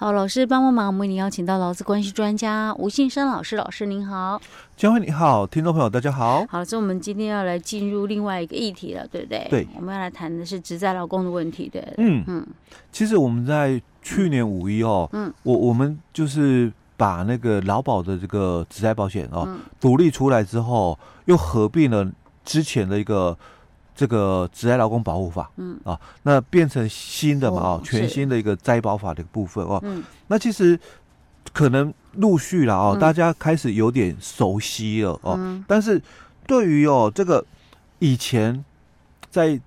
好，老师帮帮忙，我们为您邀请到劳资关系专家吴信生老师，老师您好。江辉你好，听众朋友大家好。好，所以我们今天要来进入另外一个议题了，对不对？对，我们要来谈的是职灾劳工的问题，对。嗯嗯，其实我们在去年五一哦，嗯，我我们就是把那个劳保的这个职灾保险哦独立出来之后，又合并了之前的一个这个职灾劳工保护法，嗯。啊，那变成新的嘛哦，全新的一个灾保法的一部分哦，嗯，那其实。可能陆续了哦，大家开始有点熟悉了哦。嗯、但是对于哦这个以前在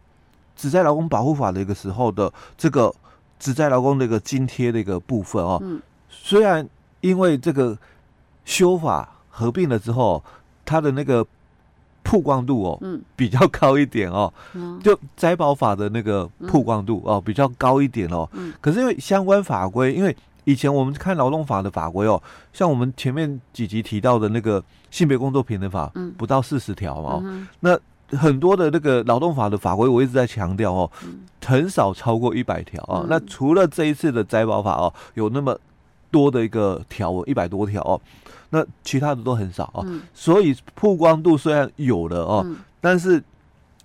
职灾劳工保护法的一个时候的这个职灾劳工的一个津贴的一个部分哦，嗯、虽然因为这个修法合并了之后，它的那个曝光度哦，嗯、比较高一点哦，嗯、就灾保法的那个曝光度哦比较高一点哦。嗯、可是因为相关法规，因为以前我们看劳动法的法规哦，像我们前面几集提到的那个性别工作平等法，嗯，不到四十条嘛，嗯、那很多的那个劳动法的法规，我一直在强调哦，嗯、很少超过一百条啊。嗯、那除了这一次的灾保法哦，有那么多的一个条文，一百多条哦，那其他的都很少哦。嗯、所以曝光度虽然有了哦，嗯、但是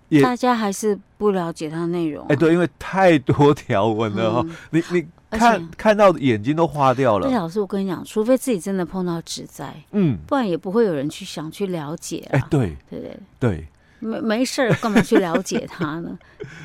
也大家还是不了解它的内容。哎，对，因为太多条文了哦，嗯、你你。看看到眼睛都花掉了。老师，我跟你讲，除非自己真的碰到职灾，嗯，不然也不会有人去想去了解。哎，对，对对对，没没事儿，干嘛去了解他呢？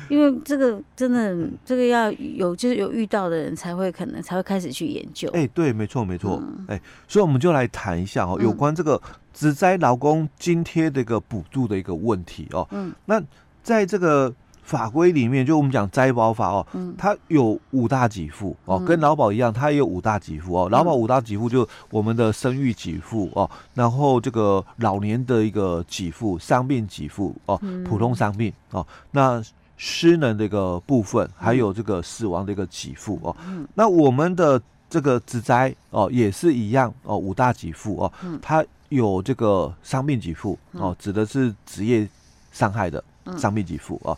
因为这个真的，这个要有就是有遇到的人才会可能才会开始去研究。哎，对，没错没错。哎，所以我们就来谈一下哦，有关这个职灾劳工津贴的一个补助的一个问题哦。嗯，那在这个。法规里面，就我们讲灾保法哦，它有五大给付哦，跟劳保一样，它也有五大给付哦。劳保五大给付就我们的生育给付哦，然后这个老年的一个给付、伤病给付哦，普通伤病哦，那失能的一个部分，还有这个死亡的一个给付哦。那我们的这个职灾哦，也是一样哦，五大给付哦，它有这个伤病给付哦，指的是职业伤害的伤病给付哦。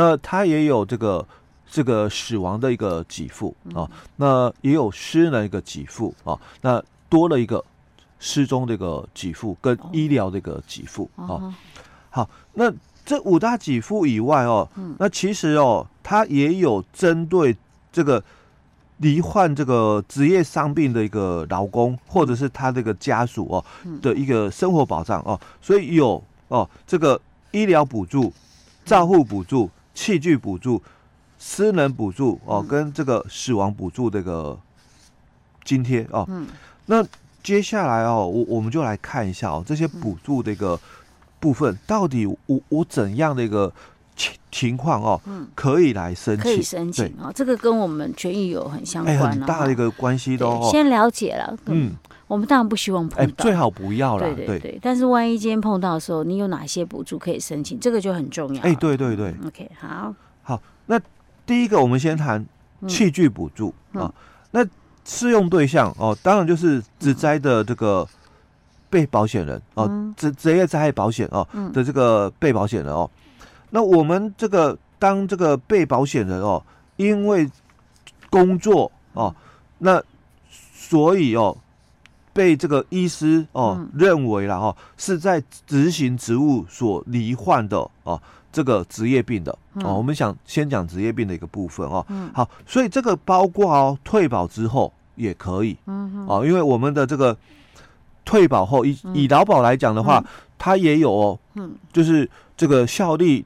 那他也有这个这个死亡的一个给付啊，那也有失能一个给付啊，那多了一个失踪这个给付跟医疗这个给付啊。好，那这五大给付以外哦，那其实哦，他也有针对这个罹患这个职业伤病的一个劳工或者是他这个家属哦的一个生活保障哦，所以有哦这个医疗补助、照护补助。器具补助、失能补助哦，跟这个死亡补助这个津贴哦。嗯。那接下来哦，我我们就来看一下哦，这些补助的一个部分，到底我我怎样的一个情情况哦，嗯，可以来申请？可以申请哦，这个跟我们权益有很相关，很大的一个关系的哦。先了解了，嗯，我们当然不希望碰到，最好不要了，对对对。但是万一今天碰到的时候，你有哪些补助可以申请？这个就很重要。哎，对对对。OK，好，好。那第一个，我们先谈器具补助啊。那适用对象哦，当然就是职灾的这个被保险人哦，职职业灾害保险哦的这个被保险人哦。那我们这个当这个被保险人哦，因为工作哦，那所以哦，被这个医师哦认为了哦，是在执行职务所罹患的哦，这个职业病的哦。我们想先讲职业病的一个部分哦。好，所以这个包括哦，退保之后也可以。哦，因为我们的这个退保后，以以劳保来讲的话，它也有哦，就是这个效力。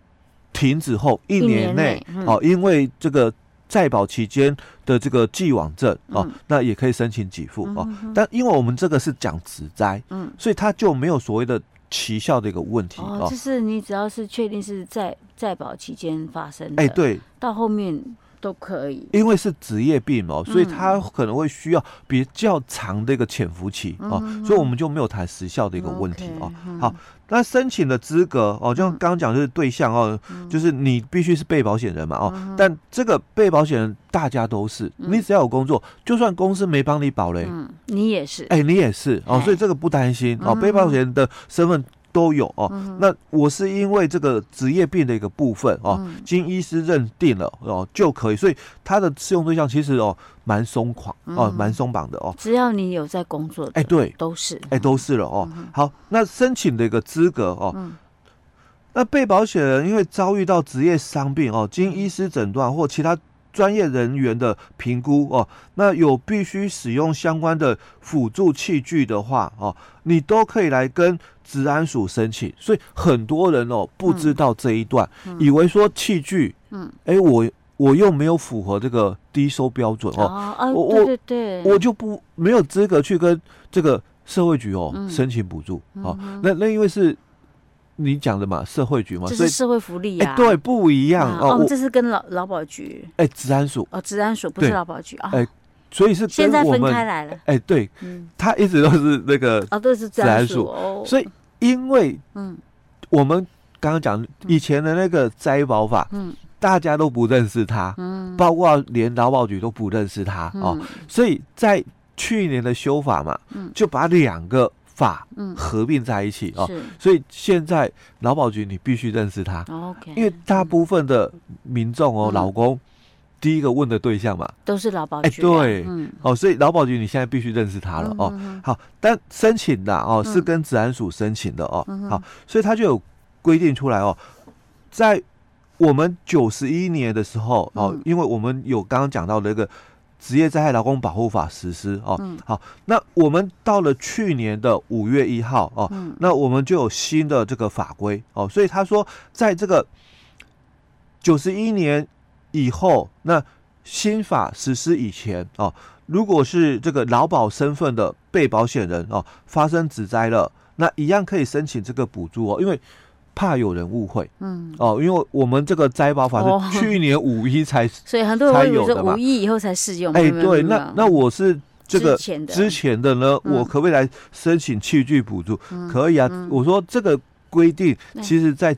停止后一年内，哦，因为这个在保期间的这个既往症哦，那也可以申请给付哦。但因为我们这个是讲职灾，嗯，所以它就没有所谓的奇效的一个问题哦。就是你只要是确定是在在保期间发生的，哎，对，到后面都可以。因为是职业病哦，所以它可能会需要比较长的一个潜伏期哦，所以我们就没有谈时效的一个问题哦。好。那申请的资格哦，就像刚刚讲，就是对象哦，嗯、就是你必须是被保险人嘛哦。嗯、但这个被保险人大家都是，嗯、你只要有工作，就算公司没帮你保嘞，嗯，你也是，哎、欸，你也是哦，所以这个不担心、嗯、哦。被保险人的身份都有哦。嗯、那我是因为这个职业病的一个部分哦，嗯、经医师认定了哦就可以，所以他的适用对象其实哦蛮松垮哦，蛮松绑的哦。只要你有在工作，哎，对，都是，哎，都是了哦。嗯、好，那申请的一个资格哦。嗯那被保险人因为遭遇到职业伤病哦，经医师诊断或其他专业人员的评估哦，那有必须使用相关的辅助器具的话哦，你都可以来跟治安署申请。所以很多人哦不知道这一段，嗯、以为说器具，嗯，哎、欸，我我又没有符合这个低收标准哦，哦啊、我对对对，我就不没有资格去跟这个社会局哦、嗯、申请补助哦。嗯、那那因为是。你讲的嘛，社会局嘛，这是社会福利啊，对，不一样哦。这是跟劳劳保局，哎，治安署。哦，治安署不是劳保局啊，哎，所以是现在分开来了，哎，对，他一直都是那个哦，都是治安署，所以因为嗯，我们刚刚讲以前的那个灾保法，嗯，大家都不认识他，嗯，包括连劳保局都不认识他哦，所以在去年的修法嘛，嗯，就把两个。法合并在一起哦，所以现在劳保局你必须认识他因为大部分的民众哦，老公第一个问的对象嘛，都是劳保局，哎，对，哦，所以劳保局你现在必须认识他了哦。好，但申请的哦是跟治安署申请的哦，好，所以他就有规定出来哦，在我们九十一年的时候哦，因为我们有刚刚讲到的那个。职业灾害劳工保护法实施哦，嗯、好，那我们到了去年的五月一号哦，嗯、那我们就有新的这个法规哦，所以他说，在这个九十一年以后，那新法实施以前哦，如果是这个劳保身份的被保险人哦，发生职灾了，那一样可以申请这个补助哦，因为。怕有人误会，嗯，哦，因为我们这个摘保法是去年五一才，所以很多人会以为是五一以后才适用。哎，对，那那我是这个之前的。呢，我可不可以来申请器具补助？可以啊，我说这个规定，其实在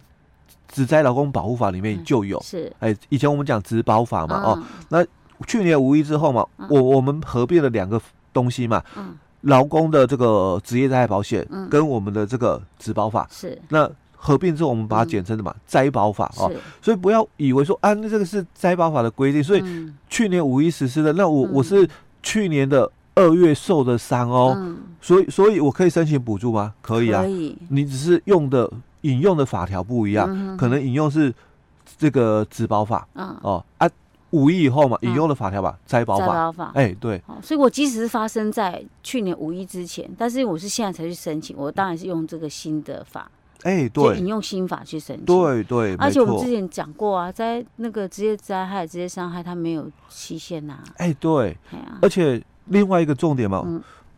职灾劳工保护法里面就有。是，哎，以前我们讲职保法嘛，哦，那去年五一之后嘛，我我们合并了两个东西嘛，嗯。劳工的这个职业灾害保险跟我们的这个职保法。是。那。合并之后，我们把它简称的嘛，灾保法哦，所以不要以为说啊，那这个是灾保法的规定，所以去年五一实施的，那我我是去年的二月受的伤哦，所以所以我可以申请补助吗？可以啊，可以，你只是用的引用的法条不一样，可能引用是这个职保法，哦。啊，五一以后嘛，引用的法条吧，灾保法，哎对，所以我即使是发生在去年五一之前，但是我是现在才去申请，我当然是用这个新的法。哎，对，引用新法去申请，对对，而且我们之前讲过啊，在那个职业灾害、职业伤害，它没有期限呐。哎，对，而且另外一个重点嘛，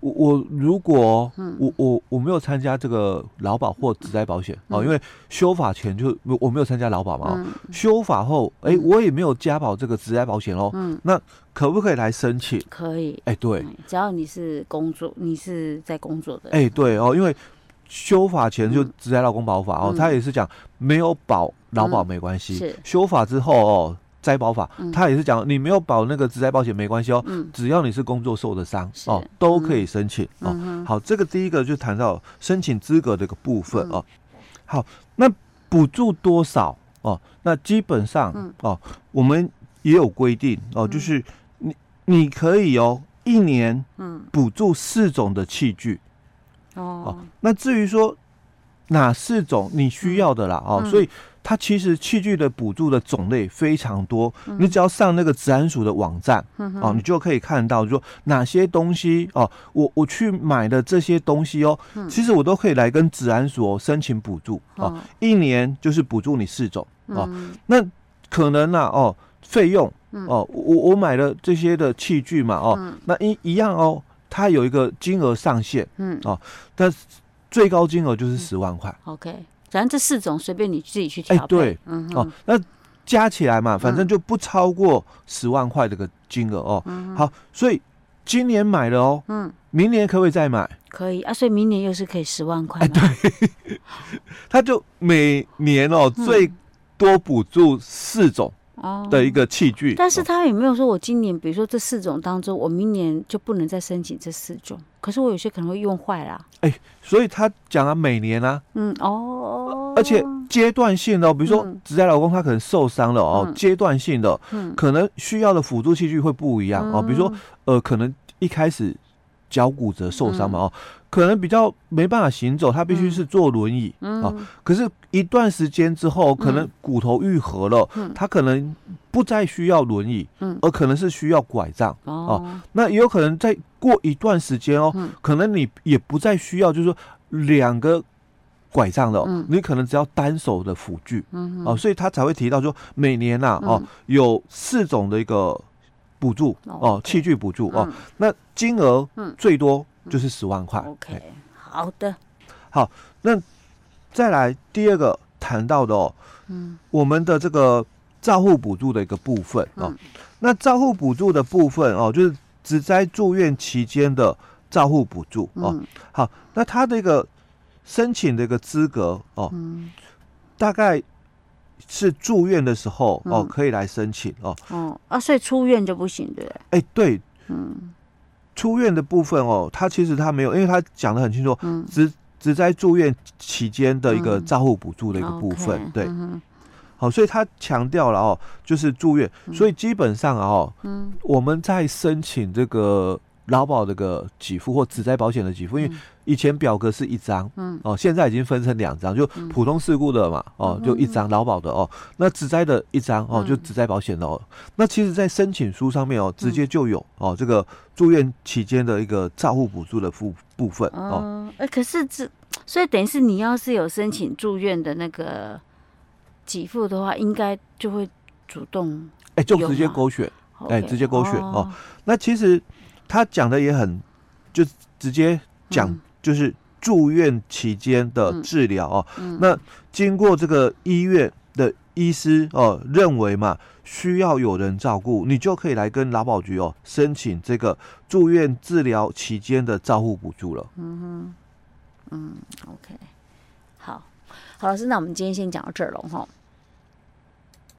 我我如果我我我没有参加这个劳保或职灾保险哦，因为修法前就我没有参加劳保嘛，修法后哎，我也没有加保这个职灾保险哦，那可不可以来申请？可以，哎，对，只要你是工作，你是在工作的，哎，对哦，因为。修法前就职灾劳工保法哦，他也是讲没有保劳保没关系。修法之后哦，灾保法他也是讲你没有保那个职灾保险没关系哦，只要你是工作受的伤哦，都可以申请哦。好，这个第一个就谈到申请资格的一个部分哦。好，那补助多少哦？那基本上哦，我们也有规定哦，就是你你可以哦，一年补助四种的器具。哦，那至于说哪四种你需要的啦，哦，所以它其实器具的补助的种类非常多，你只要上那个治安署的网站，哦，你就可以看到说哪些东西哦，我我去买的这些东西哦，其实我都可以来跟治安署申请补助哦，一年就是补助你四种哦，那可能呢哦，费用哦，我我买了这些的器具嘛哦，那一一样哦。它有一个金额上限，嗯哦，但最高金额就是十万块。OK，反正这四种随便你自己去调配。哎，对，嗯哦，那加起来嘛，反正就不超过十万块这个金额哦。好，所以今年买了哦，嗯，明年可不可以再买？可以啊，所以明年又是可以十万块。哎，对，他就每年哦最多补助四种的一个器具。但是他有没有说我今年，比如说这四种当中，我明年就不能再申请这四种？可是我有些可能会用坏啦。哎，所以他讲啊每年啊，嗯哦，而且阶段性的，比如说职灾劳工他可能受伤了哦，阶段性的，嗯可能需要的辅助器具会不一样哦。比如说呃，可能一开始脚骨折受伤嘛哦。可能比较没办法行走，他必须是坐轮椅啊、嗯。啊。可是，一段时间之后，可能骨头愈合了，嗯、他可能不再需要轮椅，嗯、而可能是需要拐杖、嗯、哦。那也有可能再过一段时间哦，嗯、可能你也不再需要，就是说两个拐杖了，嗯、你可能只要单手的辅具，嗯、哦，所以他才会提到说，每年呐、啊，哦，有四种的一个补助哦，器具补助哦，那金额最多。就是十万块。OK，好的。好，那再来第二个谈到的哦，嗯，我们的这个照护补助的一个部分哦，嗯、那照护补助的部分哦，就是只在住院期间的照护补助哦。嗯、好，那他的一个申请的一个资格哦，嗯、大概是住院的时候哦，可以来申请哦。哦啊，所以出院就不行对？哎，对，嗯。出院的部分哦，他其实他没有，因为他讲的很清楚，只只在住院期间的一个照护补助的一个部分，嗯、对，嗯、好，所以他强调了哦，就是住院，嗯、所以基本上啊哦，嗯、我们在申请这个。劳保这个给付或职灾保险的给付，因为以前表格是一张，嗯，哦，现在已经分成两张，就普通事故的嘛，哦，就一张劳保的哦，那职灾的一张哦，就职灾保险的哦。那其实，在申请书上面哦，直接就有哦，这个住院期间的一个照护补助的部部分哦。哎，可是这，所以等于是你要是有申请住院的那个给付的话，应该就会主动，哎，就直接勾选，哎，直接勾选哦。那其实。他讲的也很，就直接讲，就是住院期间的治疗哦。那经过这个医院的医师哦认为嘛，需要有人照顾，你就可以来跟劳保局哦申请这个住院治疗期间的照护补助了。嗯哼，嗯，OK，好，好老师，那我们今天先讲到这儿了哈。